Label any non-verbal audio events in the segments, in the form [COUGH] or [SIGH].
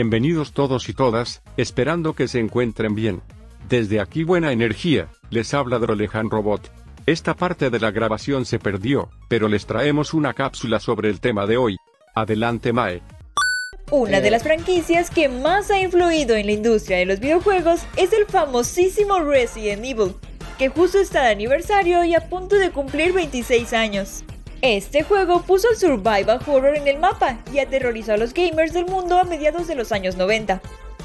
Bienvenidos todos y todas, esperando que se encuentren bien. Desde aquí buena energía, les habla Drolejan Robot. Esta parte de la grabación se perdió, pero les traemos una cápsula sobre el tema de hoy. Adelante Mae. Una de las franquicias que más ha influido en la industria de los videojuegos es el famosísimo Resident Evil, que justo está de aniversario y a punto de cumplir 26 años. Este juego puso el survival horror en el mapa y aterrorizó a los gamers del mundo a mediados de los años 90.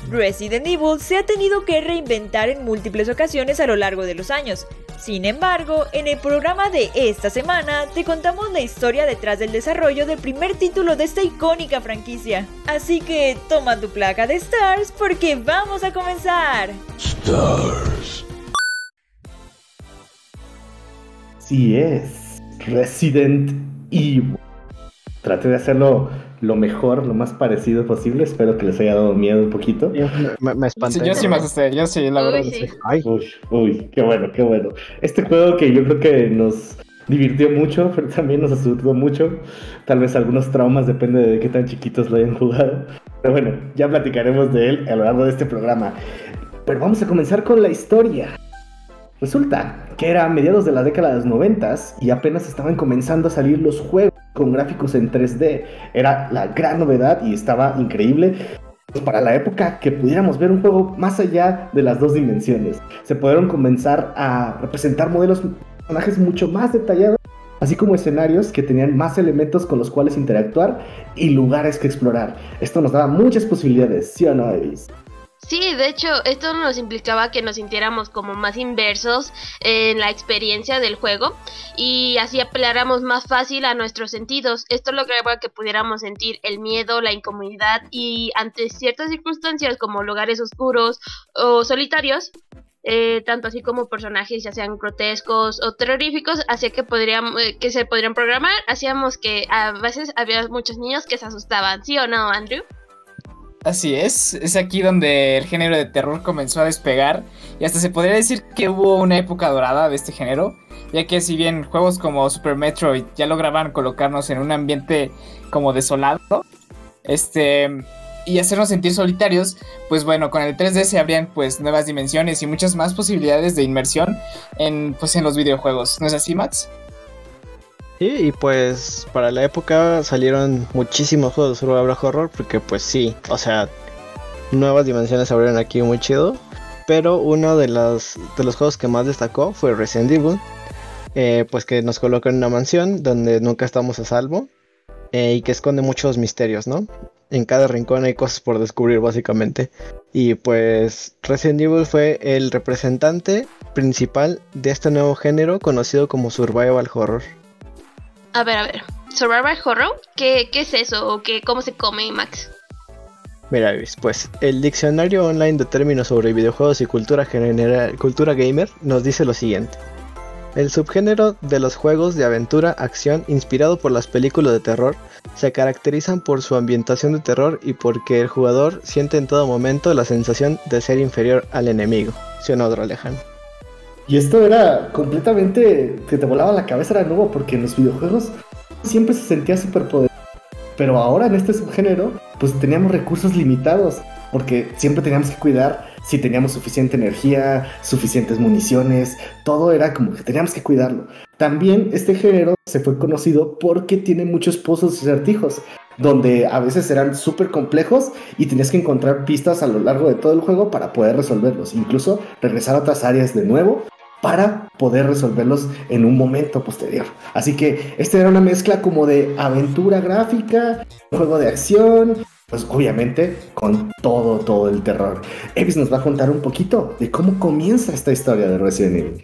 Resident Evil se ha tenido que reinventar en múltiples ocasiones a lo largo de los años. Sin embargo, en el programa de esta semana te contamos la historia detrás del desarrollo del primer título de esta icónica franquicia. Así que toma tu placa de Stars porque vamos a comenzar. Stars. Sí es. Resident Evil. Traté de hacerlo lo mejor, lo más parecido posible. Espero que les haya dado miedo un poquito. Me, me espanté. Sí, yo sí me asusté, yo sí, la verdad. Sí. Uy, uy, qué bueno, qué bueno. Este juego que yo creo que nos divirtió mucho, [LAUGHS] pero también nos asustó mucho. Tal vez algunos traumas, depende de qué tan chiquitos lo hayan jugado. Pero bueno, ya platicaremos de él a lo largo de este programa. Pero vamos a comenzar con la historia. Resulta que era a mediados de la década de los 90 y apenas estaban comenzando a salir los juegos con gráficos en 3D. Era la gran novedad y estaba increíble para la época que pudiéramos ver un juego más allá de las dos dimensiones. Se pudieron comenzar a representar modelos, personajes mucho más detallados, así como escenarios que tenían más elementos con los cuales interactuar y lugares que explorar. Esto nos daba muchas posibilidades, ¿sí o no, Evis? Sí, de hecho, esto nos implicaba que nos sintiéramos como más inversos en la experiencia del juego y así apeláramos más fácil a nuestros sentidos. Esto lograba que pudiéramos sentir el miedo, la incomodidad y ante ciertas circunstancias como lugares oscuros o solitarios, eh, tanto así como personajes ya sean grotescos o terroríficos, hacía que podrían, eh, que se podrían programar, hacíamos que a veces había muchos niños que se asustaban, ¿sí o no, Andrew? Así es, es aquí donde el género de terror comenzó a despegar y hasta se podría decir que hubo una época dorada de este género, ya que si bien juegos como Super Metroid ya lograban colocarnos en un ambiente como desolado, este y hacernos sentir solitarios, pues bueno, con el 3D se abrían pues nuevas dimensiones y muchas más posibilidades de inmersión en pues en los videojuegos, ¿no es así, Max? Y pues para la época salieron muchísimos juegos de survival horror, porque pues sí, o sea, nuevas dimensiones abrieron aquí muy chido. Pero uno de los, de los juegos que más destacó fue Resident Evil, eh, pues que nos coloca en una mansión donde nunca estamos a salvo eh, y que esconde muchos misterios, ¿no? En cada rincón hay cosas por descubrir básicamente. Y pues Resident Evil fue el representante principal de este nuevo género conocido como Survival Horror. A ver, a ver. ¿Survival Horror? ¿Qué, qué es eso? ¿O qué, cómo se come, Max? Mira, pues el diccionario online de términos sobre videojuegos y cultura general, cultura gamer nos dice lo siguiente. El subgénero de los juegos de aventura acción inspirado por las películas de terror se caracterizan por su ambientación de terror y porque el jugador siente en todo momento la sensación de ser inferior al enemigo. ¿Sí o no, lejano. Y esto era completamente que te volaba la cabeza, era nuevo, porque en los videojuegos siempre se sentía súper poderoso. Pero ahora en este subgénero, pues teníamos recursos limitados, porque siempre teníamos que cuidar si teníamos suficiente energía, suficientes municiones, todo era como que teníamos que cuidarlo. También este género se fue conocido porque tiene muchos pozos y acertijos, donde a veces eran súper complejos y tenías que encontrar pistas a lo largo de todo el juego para poder resolverlos, incluso regresar a otras áreas de nuevo para poder resolverlos en un momento posterior. Así que esta era una mezcla como de aventura gráfica, juego de acción, pues obviamente con todo, todo el terror. Evis nos va a contar un poquito de cómo comienza esta historia de Resident Evil.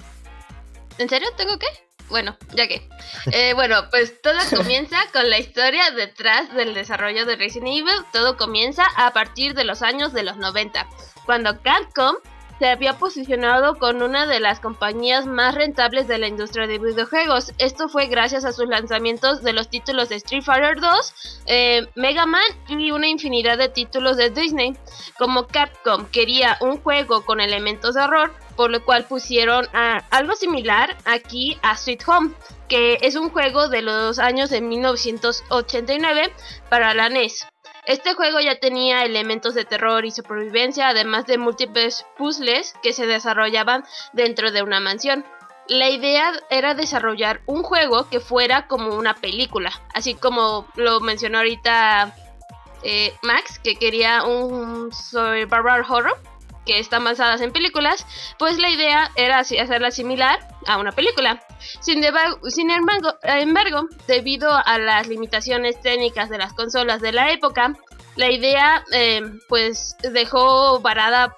¿En serio? ¿Tengo qué? Bueno, ya que. Eh, bueno, pues todo [LAUGHS] comienza con la historia detrás del desarrollo de Resident Evil. Todo comienza a partir de los años de los 90, cuando Capcom se había posicionado con una de las compañías más rentables de la industria de videojuegos. Esto fue gracias a sus lanzamientos de los títulos de Street Fighter 2, eh, Mega Man y una infinidad de títulos de Disney. Como Capcom quería un juego con elementos de horror, por lo cual pusieron algo similar aquí a Sweet Home, que es un juego de los años de 1989 para la NES. Este juego ya tenía elementos de terror y supervivencia, además de múltiples puzzles que se desarrollaban dentro de una mansión. La idea era desarrollar un juego que fuera como una película, así como lo mencionó ahorita eh, Max, que quería un survival horror que están basadas en películas, pues la idea era hacerla similar a una película. Sin, sin embargo, debido a las limitaciones técnicas de las consolas de la época, la idea eh, pues dejó varada,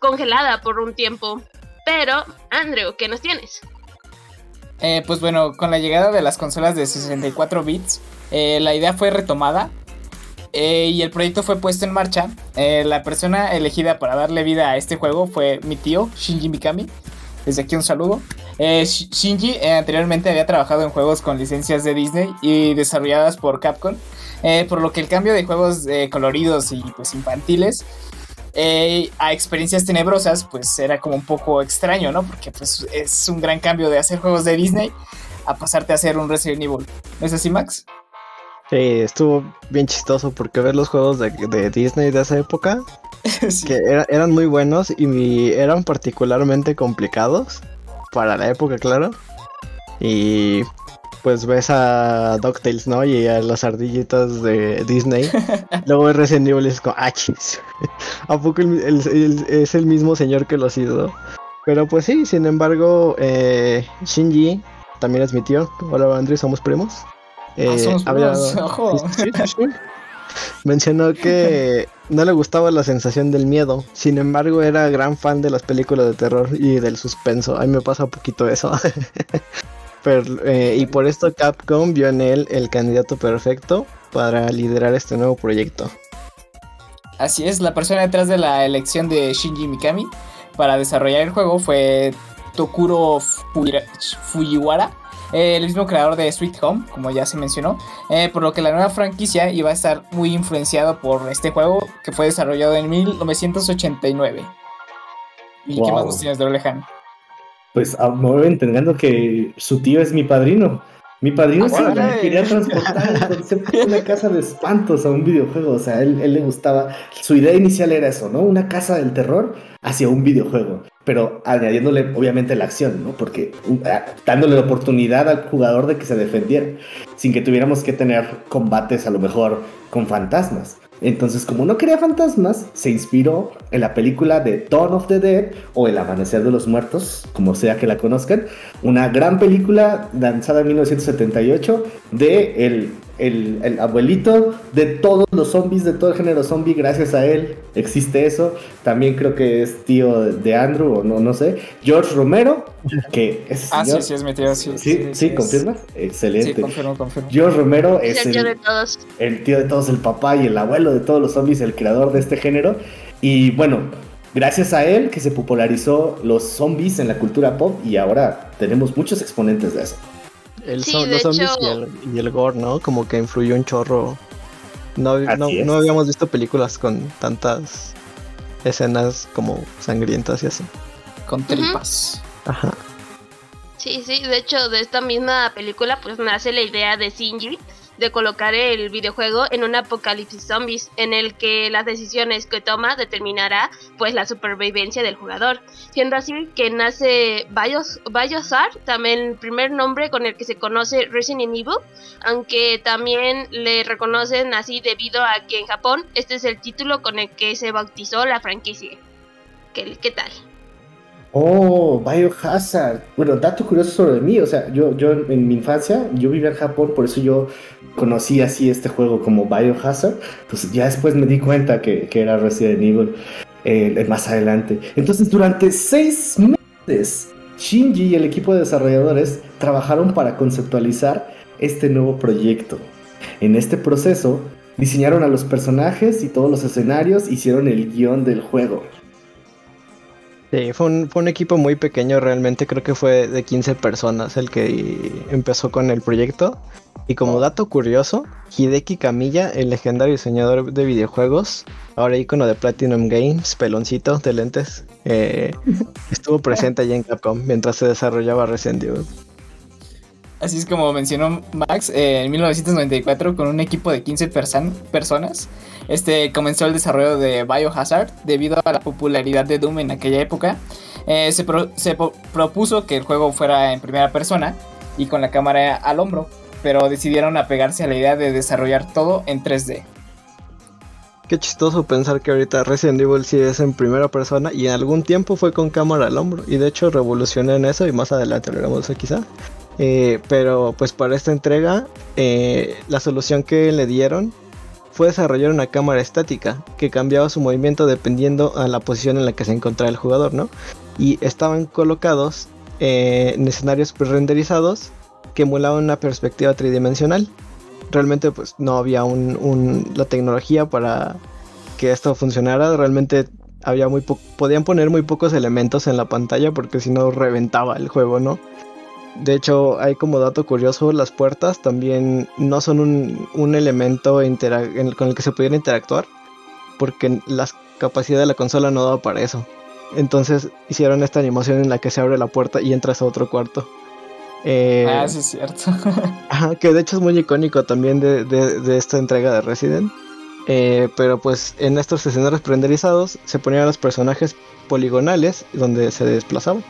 congelada por un tiempo. Pero, Andrew, ¿qué nos tienes? Eh, pues bueno, con la llegada de las consolas de 64 bits, eh, la idea fue retomada eh, y el proyecto fue puesto en marcha. Eh, la persona elegida para darle vida a este juego fue mi tío, Shinji Mikami. Desde aquí un saludo. Eh, Shinji anteriormente había trabajado en juegos con licencias de Disney y desarrolladas por Capcom. por lo que el cambio de juegos coloridos y pues infantiles a experiencias tenebrosas pues era como un poco extraño, ¿no? Porque pues es un gran cambio de hacer juegos de Disney a pasarte a hacer un Resident Evil. ¿No es así, Max? Sí, estuvo bien chistoso porque ver los juegos de, Disney de esa época, [LAUGHS] que eran muy buenos y eran particularmente complicados para la época, claro. Y pues ves a DuckTales, ¿no? Y a las ardillitas de Disney. [LAUGHS] Luego ves Resident Evil y es como, ah, [LAUGHS] ¿A poco es el mismo señor que los hizo? Pero pues sí, sin embargo, eh, Shinji también es mi tío. Hola, Andrew, somos primos. Eh, [LAUGHS] mencionó que no le gustaba la sensación del miedo. Sin embargo, era gran fan de las películas de terror y del suspenso. A mí me pasa un poquito eso. [LAUGHS] Eh, y por esto Capcom vio en él el candidato perfecto para liderar este nuevo proyecto. Así es, la persona detrás de la elección de Shinji Mikami para desarrollar el juego fue Tokuro Fujiwara, eh, el mismo creador de Sweet Home, como ya se mencionó, eh, por lo que la nueva franquicia iba a estar muy influenciado por este juego que fue desarrollado en 1989. ¿Y qué más nos tienes de Olejan? Pues ah, me voy entendiendo que su tío es mi padrino. Mi padrino ah, quería transportar el concepto de una casa de espantos a un videojuego. O sea, él, le gustaba. Su idea inicial era eso, ¿no? Una casa del terror hacia un videojuego pero añadiéndole obviamente la acción, ¿no? Porque dándole la oportunidad al jugador de que se defendiera, sin que tuviéramos que tener combates a lo mejor con fantasmas. Entonces, como no quería fantasmas, se inspiró en la película de Dawn of the Dead o El Amanecer de los Muertos, como sea que la conozcan, una gran película lanzada en 1978 de el el, abuelito de todos los zombies, de todo el género zombie, gracias a él existe eso. También creo que es tío de Andrew, o no, no sé. George Romero, que es. Ah, sí, sí, es mi tío, sí. Sí, sí, ¿confirmas? Excelente. Sí, confirmo, confirmo. George Romero es el, tío de todos. El tío de todos, el papá y el abuelo de todos los zombies, el creador de este género. Y bueno, gracias a él que se popularizó los zombies en la cultura pop y ahora tenemos muchos exponentes de eso. El sí, los zombies y, el, gore, ¿no? Como que influyó un chorro. No, no, habíamos visto películas con tantas escenas como sangrientas y así. Con tripas. Ajá. Sí, sí, de hecho de esta misma película pues nace la idea de Shinji de colocar el videojuego en un apocalipsis zombies en el que las decisiones que toma determinará pues la supervivencia del jugador, siendo así que nace Bios, Biosar, también el primer nombre con el que se conoce Resident Evil, aunque también le reconocen así debido a que en Japón este es el título con el que se bautizó la franquicia. ¿Qué, qué tal? Oh, Biohazard. Bueno, dato curioso sobre mí, o sea, yo, yo en mi infancia, yo vivía en Japón, por eso yo conocí así este juego como Biohazard. Pues ya después me di cuenta que, era Resident Evil eh, más adelante. Entonces, durante seis meses Shinji y el equipo de desarrolladores trabajaron para conceptualizar este nuevo proyecto. En este proceso, diseñaron a los personajes y todos los escenarios, hicieron el guion del juego. Sí, fue un, fue un equipo muy pequeño realmente, creo que fue de 15 personas el que empezó con el proyecto. Y como dato curioso, Hideki Kamiya, el legendario diseñador de videojuegos, ahora icono de Platinum Games, peloncito de lentes, eh, [LAUGHS] estuvo presente allí en Capcom mientras se desarrollaba Resident Evil. Así es como mencionó Max, eh, en 1994 con un equipo de 15 personas, este comenzó el desarrollo de Biohazard debido a la popularidad de Doom en aquella época. Eh, se, propuso que el juego fuera en primera persona y con la cámara al hombro, pero decidieron apegarse a la idea de desarrollar todo en 3D. Qué chistoso pensar que ahorita Resident Evil sí es en primera persona y en algún tiempo fue con cámara al hombro y de hecho revolucionó en eso y más adelante lo veremos quizá. Eh, pero pues para esta entrega eh, la solución que le dieron fue desarrollar una cámara estática que cambiaba su movimiento dependiendo a la posición en la que se encontraba el jugador, ¿no? Y estaban colocados eh, en escenarios pre-renderizados que emulaban una perspectiva tridimensional. Realmente pues no había la tecnología para que esto funcionara. Realmente había muy podían poner muy pocos elementos en la pantalla porque si no reventaba el juego, ¿no? De hecho, hay como dato curioso, las puertas también no son un, elemento con el que se pudiera interactuar, porque la capacidad de la consola no daba para eso. Entonces hicieron esta animación en la que se abre la puerta y entras a otro cuarto. Eh, ah, sí es cierto. [LAUGHS] que de hecho es muy icónico también de, esta entrega de Resident. Eh, pero pues en estos escenarios prenderizados se ponían los personajes poligonales donde se desplazaban.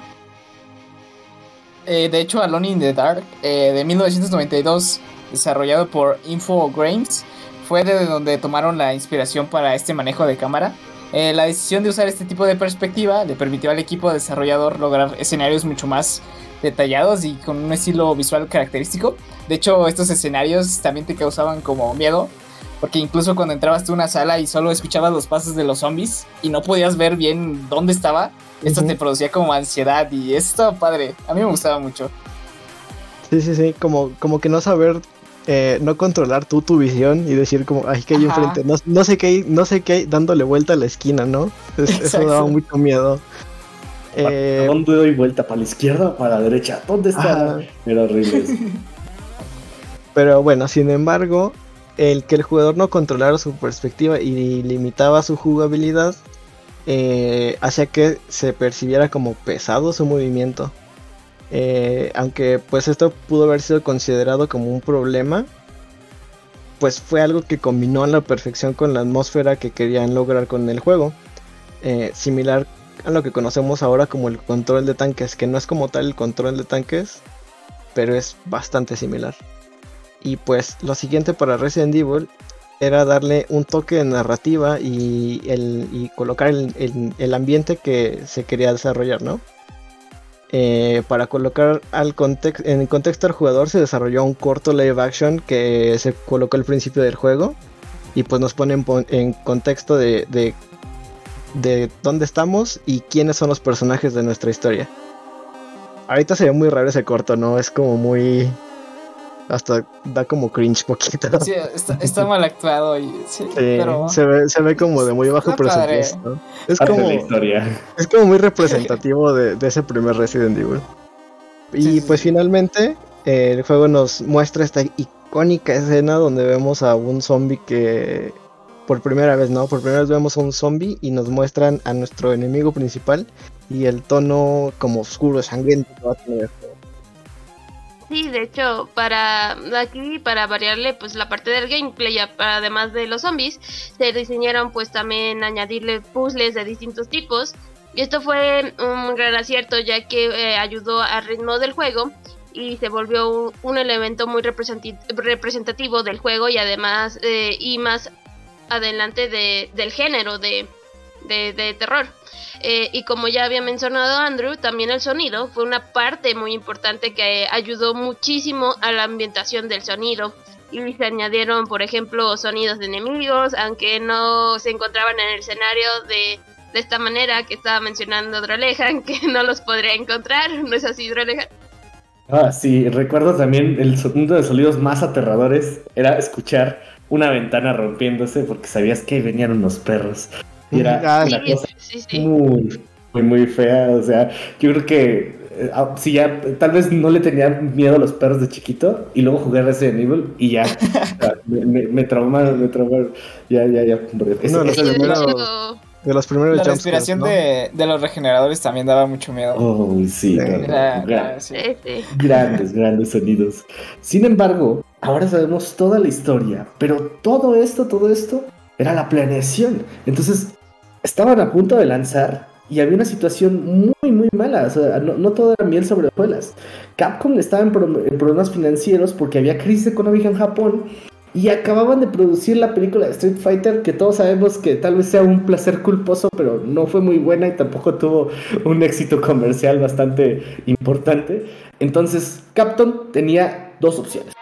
Eh, de hecho, Alone in the Dark de 1992, desarrollado por Infogrames, fue de donde tomaron la inspiración para este manejo de cámara. la decisión de usar este tipo de perspectiva le permitió al equipo desarrollador lograr escenarios mucho más detallados y con un estilo visual característico. De hecho, estos escenarios también te causaban como miedo, porque incluso cuando entrabas a una sala y solo escuchabas los pasos de los zombies y no podías ver bien dónde estaba, esto te producía como ansiedad y esto padre. A mí me gustaba mucho. Sí, sí, sí, como, como que no saber, eh, no controlar tú tu visión y decir como, ay, que hay enfrente, no, no, sé qué hay, no sé qué hay dándole vuelta a la esquina, ¿no? eso daba mucho miedo. Eh, ¿Dónde doy vuelta? ¿Para la izquierda o para la derecha? ¿Dónde está? Era horrible. [LAUGHS] Pero bueno, sin embargo, el que el jugador no controlara su perspectiva y limitaba su jugabilidad eh, hacía que se percibiera como pesado su movimiento. Eh, aunque pues esto pudo haber sido considerado como un problema, pues fue algo que combinó a la perfección con la atmósfera que querían lograr con el juego. Eh, similar a lo que conocemos ahora como el control de tanques, que no es como tal el control de tanques, pero es bastante similar. Y pues lo siguiente para Resident Evil era darle un toque de narrativa y, el, colocar el, ambiente que se quería desarrollar, ¿no? Eh, para colocar al en el contexto del jugador se desarrolló un corto live action que se colocó al principio del juego y pues nos pone en, contexto de de dónde estamos y quiénes son los personajes de nuestra historia. Ahorita se ve muy raro ese corto, ¿no? Es como muy... Hasta da como cringe poquito. Sí, está, [LAUGHS] mal actuado y... Sí, pero... se, ve, se ve como de muy bajo presupuesto. Es como, es como muy [LAUGHS] representativo de, ese primer Resident Evil. Y pues finalmente el juego nos muestra esta icónica escena donde vemos a un zombie que por primera vez, ¿no? Por primera vez vemos a un zombie y nos muestran a nuestro enemigo principal y el tono como oscuro, sangriento que va a tener. Sí, de hecho, para aquí, para variarle pues la parte del gameplay, además de los zombies, se diseñaron pues también añadirle puzzles de distintos tipos. Y esto fue un gran acierto ya que eh, ayudó al ritmo del juego y se volvió un, elemento muy representativo del juego y además eh, y más adelante de, del género de, de, terror. Eh, y como ya había mencionado Andrew, también el sonido fue una parte muy importante que ayudó muchísimo a la ambientación del sonido. Y se añadieron, por ejemplo, sonidos de enemigos, aunque no se encontraban en el escenario de, de esta manera que estaba mencionando Drolejan, [LAUGHS] que no los podría encontrar, ¿no es así, Drolejan? Ah, sí, recuerdo también el uno de sonidos más aterradores era escuchar una ventana rompiéndose porque sabías que venían unos perros. Y era Ah, una Sí, cosa sí, sí. muy, muy, muy fea. O sea, yo creo que eh, ah, sí, ya tal vez no le tenía miedo a los perros de chiquito y luego jugué Resident Evil y ya [LAUGHS] me, me, me traumaron, me traumaron. Ya, ya, ya. hombre, ese- No, de primero- hecho, De los primeros La respiración ¿no? de, de los regeneradores también daba mucho miedo. Oh, sí, sí. [LAUGHS] Grandes, grandes sonidos. Sin embargo, ahora sabemos toda la historia, pero todo esto, todo esto era la planeación. Entonces, estaban a punto de lanzar y había una situación muy, muy mala. O sea, no, todo era miel sobre hojuelas. Capcom estaba en, en problemas financieros porque había crisis económica en Japón y acababan de producir la película de Street Fighter, que todos sabemos que tal vez sea un placer culposo, pero no fue muy buena y tampoco tuvo un éxito comercial bastante importante. Entonces, Capcom tenía dos opciones.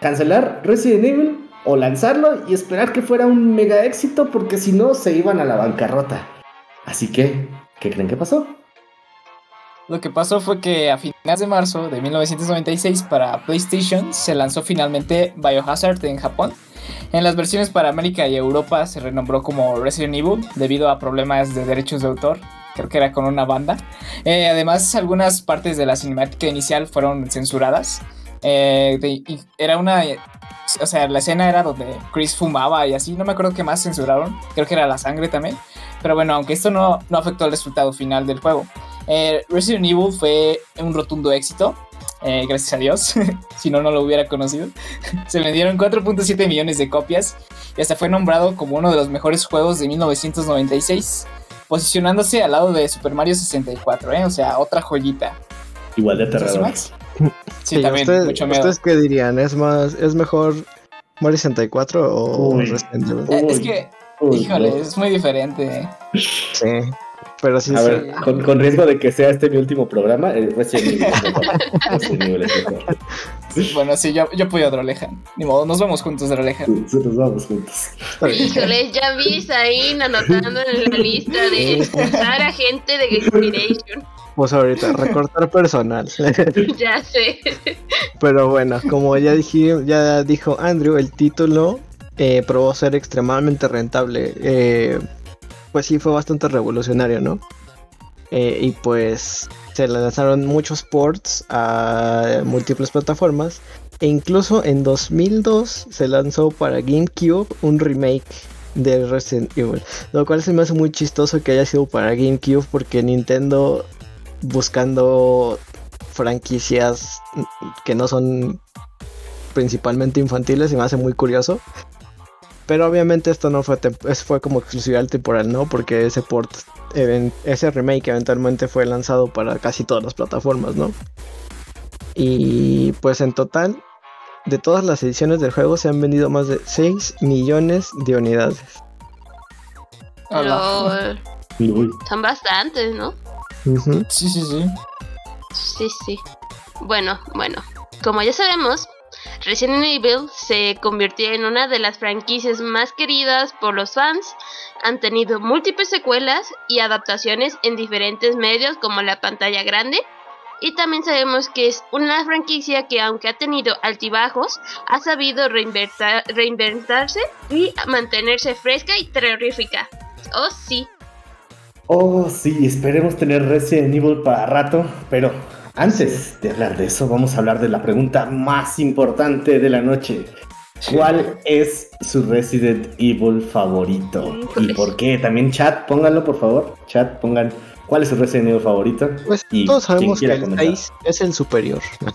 Cancelar Resident Evil o lanzarlo y esperar que fuera un mega éxito porque si no se iban a la bancarrota. Así que, ¿qué creen que pasó? Lo que pasó fue que a finales de marzo de 1996 para PlayStation se lanzó finalmente Biohazard en Japón. En las versiones para América y Europa se renombró como Resident Evil debido a problemas de derechos de autor. Creo que era con una banda. Eh, además, algunas partes de la cinemática inicial fueron censuradas. Eh, de- y era una. O sea, la escena era donde Chris fumaba y así. No me acuerdo qué más censuraron. Creo que era la sangre también. Pero bueno, aunque esto no, no afectó el resultado final del juego. Eh, Resident Evil fue un rotundo éxito, eh, gracias a Dios, [LAUGHS] si no, no lo hubiera conocido. [LAUGHS] Se vendieron 4.7 millones de copias y hasta fue nombrado como uno de los mejores juegos de 1996, posicionándose al lado de Super Mario 64, ¿eh? o sea, otra joyita. Igual de ¿Sí, aterrador. Max? Sí, también, ¿ustedes, mucho miedo. ¿Ustedes qué dirían? ¿Es más, es mejor Mario 64 o Uy. Resident Evil? Eh, es Uy, que, uy, híjole, no. es muy diferente. ¿eh? Sí. Pero sí, A sí. ver, con, con riesgo de que sea este mi último programa, eh, Resident Evil es mejor. Resident Evil es mejor. Bueno, sí, yo, yo a Drolejan. Ni modo, nos vemos juntos, Drolejan. Nosotros vamos juntos. Híjole, ya vi Zain anotando en la lista de expulsar a gente de Gamespiration. Pues ahorita, [LAUGHS] recortar personal. [LAUGHS] Ya sé. Pero bueno, como ya, dije, ya dijo Andrew, el título eh, probó ser extremadamente rentable. Eh, pues sí, fue bastante revolucionario, ¿no? Eh, y pues se lanzaron muchos ports a múltiples plataformas. E incluso en 2002 se lanzó para GameCube un remake de Resident Evil. Lo cual se me hace muy chistoso que haya sido para GameCube porque Nintendo buscando franquicias que no son principalmente infantiles y me hace muy curioso. Pero obviamente esto no fue, fue como exclusividad temporal, ¿no? Porque ese port, ese remake eventualmente fue lanzado para casi todas las plataformas, ¿no? Y pues en total, de todas las ediciones del juego se han vendido más de 6 millones de unidades. Uy, Son bastantes, ¿no? Sí, sí, sí. Sí, sí. Bueno, bueno. Como ya sabemos, Resident Evil se convirtió en una de las franquicias más queridas por los fans. Han tenido múltiples secuelas y adaptaciones en diferentes medios como la pantalla grande. Y también sabemos que es una franquicia que aunque ha tenido altibajos, ha sabido reinventarse y mantenerse fresca y terrorífica. Oh sí, Oh, sí, esperemos tener Resident Evil para rato, pero antes de hablar de eso, vamos a hablar de la pregunta más importante de la noche. ¿Cuál es su Resident Evil favorito? ¿Y por qué? También chat, pónganlo por favor. Chat, pongan cuál es su Resident Evil favorito. Pues Y todos sabemos que el comentar. 6 es el superior. [LAUGHS]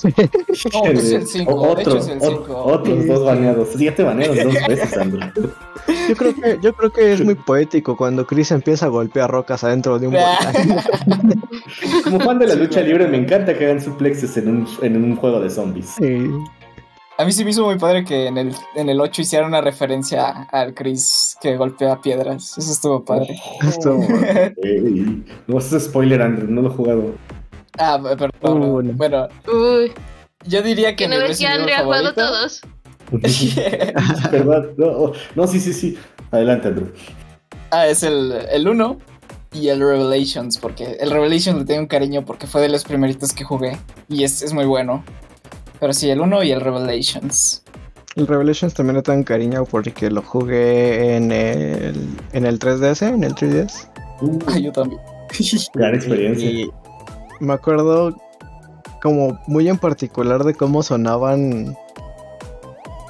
No, es el cinco, O- de hecho Otro, es el ot- cinco. otros dos baneados. Siete baneados dos veces, [LAUGHS] Andrew. Yo creo que, yo creo que es muy poético cuando Chris empieza a golpear rocas adentro de un volcán. Como fan de la lucha libre, me encanta que hagan suplexes en un, en un juego de zombies. Sí. A mí sí me hizo muy padre que en el, en el 8 hiciera una referencia al Chris que golpea piedras. Eso estuvo padre. Estuvo Ey, No, eso es spoiler, Andrew, no lo he jugado. Ah, perdón. Uh, no. Bueno, uy, yo diría que que no ves que Andrea ha jugado todos. [LAUGHS] ¿Verdad? No, no, sí, sí, sí. Adelante, Andrew. ah, es el, el 1. y el Revelations, porque el Revelations le tengo un cariño porque fue de los primeritos que jugué y es, es muy bueno. Pero sí, el 1 y el Revelations. El Revelations también le tengo un cariño porque lo jugué en el, en el 3DS, en el 3DS. Ah, yo también. [LAUGHS] Gran experiencia. Y me acuerdo como muy en particular de cómo sonaban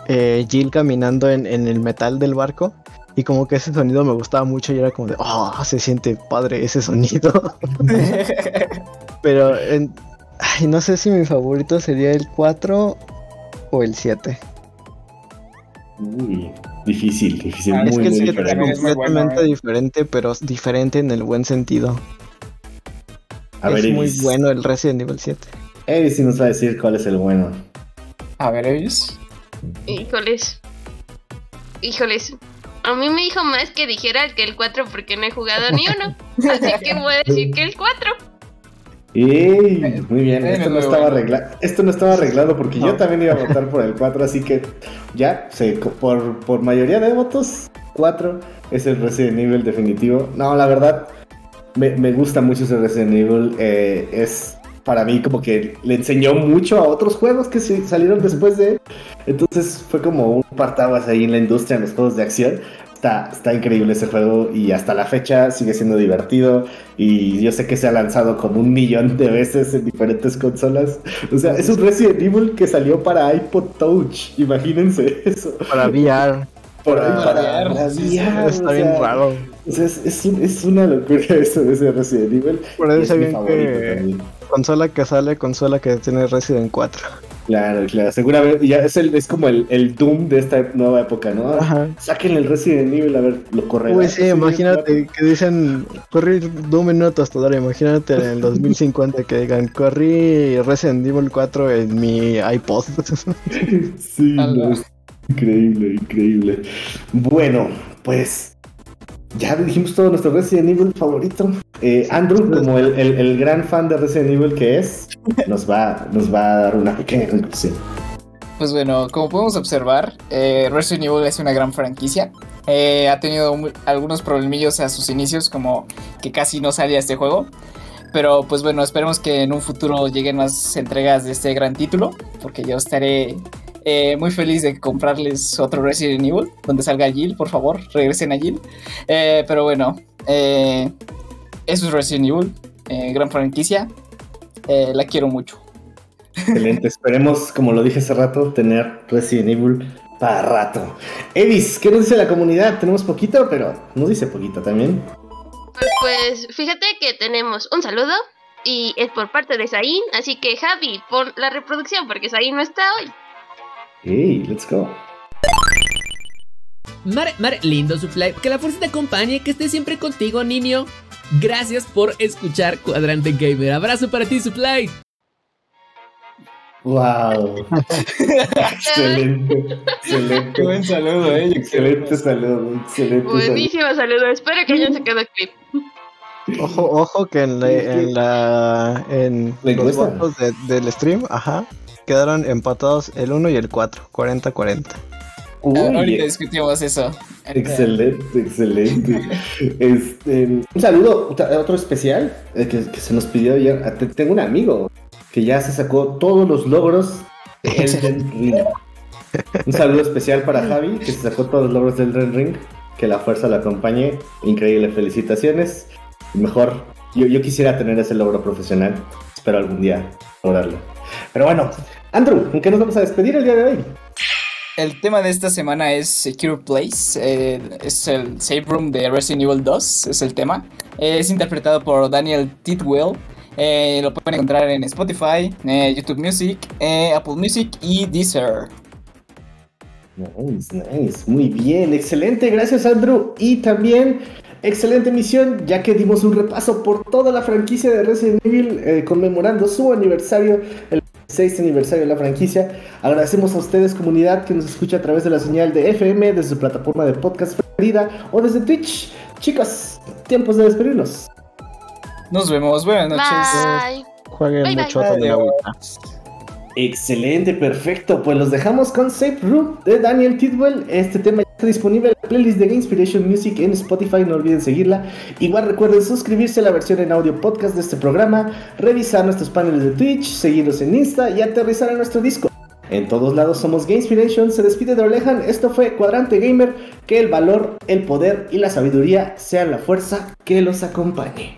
eh, Jill caminando en, en el metal del barco. Y como que ese sonido me gustaba mucho y era como de, oh, se siente padre ese sonido. [LAUGHS] Pero en- ay, no sé si mi favorito sería el 4 o el 7. Uy, difícil, difícil, Ah, muy, es que el muy 7 es bueno, completamente eh. diferente, pero diferente en el buen sentido. A ver, es muy bueno el Resident Evil 7. Ibis sí nos va a decir cuál es el bueno. A ver, ellos. Híjoles. Híjoles. A mí me dijo más que dijera que el 4 porque no he jugado ni uno. Así que voy a decir que el 4. ¡Ey! Muy bien, esto no estaba arreglado. Esto no estaba arreglado porque yo también iba a votar por el 4, así que ya, se- por, por mayoría de votos, 4 es el Resident Evil definitivo. No, la verdad, me, me gusta mucho ese Resident Evil. eh, es para mí como que le enseñó mucho a otros juegos que se- salieron después de él. Entonces fue como un partaguas ahí en la industria, en los juegos de acción. Está, está increíble ese juego y hasta la fecha sigue siendo divertido. Y yo sé que se ha lanzado como un millón de veces en diferentes consolas. O sea, es un Resident Evil que salió para iPod Touch. Imagínense eso. Para VR. Por Para VR, sí, Está bien sea, raro. o sea, es, es un- es una locura [LAUGHS] eso de ese Resident Evil. Por eso es bien favorito que también. Consola que sale, consola que tiene Resident 4. Claro, claro. Seguramente ya es, el, es como el, el Doom de esta nueva época, ¿no? Ajá. Saquen el Resident Evil, a ver, lo correrá. Uy, sí, imagínate que dicen corrí Doom en una tostadora. Imagínate en el 2050 que digan corrí Resident Evil 4 en mi iPod. 4. [LAUGHS] Sí, no, es increíble, increíble. Bueno, pues ya dijimos todo nuestro Resident Evil favorito. Eh, Andrew, como el, gran fan de Resident Evil que es, nos va, nos va a dar una pequeña conclusión. Pues bueno, como podemos observar, eh, Resident Evil es una gran franquicia. Eh, ha tenido algunos problemillos a sus inicios, como que casi no salía este juego. Pero pues bueno, esperemos que en un futuro lleguen más entregas de este gran título, porque yo estaré eh, muy feliz de comprarles otro Resident Evil, donde salga Jill, por favor, regresen a Jill. Eh, pero bueno, eh, eso es Resident Evil, eh, gran franquicia, eh, la quiero mucho. Excelente. Esperemos, como lo dije hace rato, tener Resident Evil para rato. Evis, ¿qué nos dice la comunidad? Tenemos poquito, pero nos dice poquito también. Pues, pues fíjate que tenemos un saludo y es por parte de Zain. Así que Javi, pon la reproducción porque Zain no está hoy. Hey, let's go. Mar, Mar, lindo Supply, que la fuerza te acompañe, que esté siempre contigo, niño. Gracias por escuchar Cuadrante Gamer. Abrazo para ti, Supply. Wow. [LAUGHS] excelente, excelente. saludo, eh. Excelente saludo, excelente saludo. Buenísimo saludo. Espero que hayan sacado el clip. Ojo, ojo que en la, en la en La los encuesta. votos de- del stream, ajá, quedaron empatados el 1 y el 4, 40-40. Uy, Ahorita discutimos eso. excelente, excelente. [LAUGHS] Este, un saludo, otro especial eh, que, que se nos pidió ayer. Ah, te- Tengo un amigo que ya se sacó todos los logros de [LAUGHS] Elden Ring. Un saludo especial para Javi, que se sacó todos los logros del Elden Ring. Que la fuerza lo acompañe. Increíble, felicitaciones. Mejor, yo, yo quisiera tener ese logro profesional. Espero algún día lograrlo. Pero bueno, Andrew, ¿en qué nos vamos a despedir el día de hoy? El tema de esta semana es Secure Place. eh, es el Save Room de Resident Evil 2. Es el tema. Eh, es interpretado por Daniel Tidwell. eh, lo pueden encontrar en Spotify, eh, YouTube Music, eh, Apple Music y Deezer. Nice, nice, muy bien, excelente, gracias Andrew. Y también, excelente misión, ya que dimos un repaso por toda la franquicia de Resident Evil, eh, conmemorando su aniversario, el 6 aniversario de la franquicia. Agradecemos a ustedes, comunidad, que nos escucha a través de la señal de FM, desde su plataforma de podcast preferida o desde Twitch. Chicos, tiempos de despedirnos. Nos vemos, buenas noches. Bye. Jueguen Bye, bye. mucho agüita. Excelente, perfecto. Pues los dejamos con Safe Room de Daniel Tidwell. Este tema disponible la playlist de Inspiration Music en Spotify, no olviden seguirla. Igual recuerden suscribirse a la versión en audio podcast de este programa, revisar nuestros paneles de Twitch, seguirnos en Insta y aterrizar a nuestro disco. En todos lados somos Inspiration, se despide de Olejan, esto fue Cuadrante Gamer, que el valor, el poder y la sabiduría sean la fuerza que los acompañe.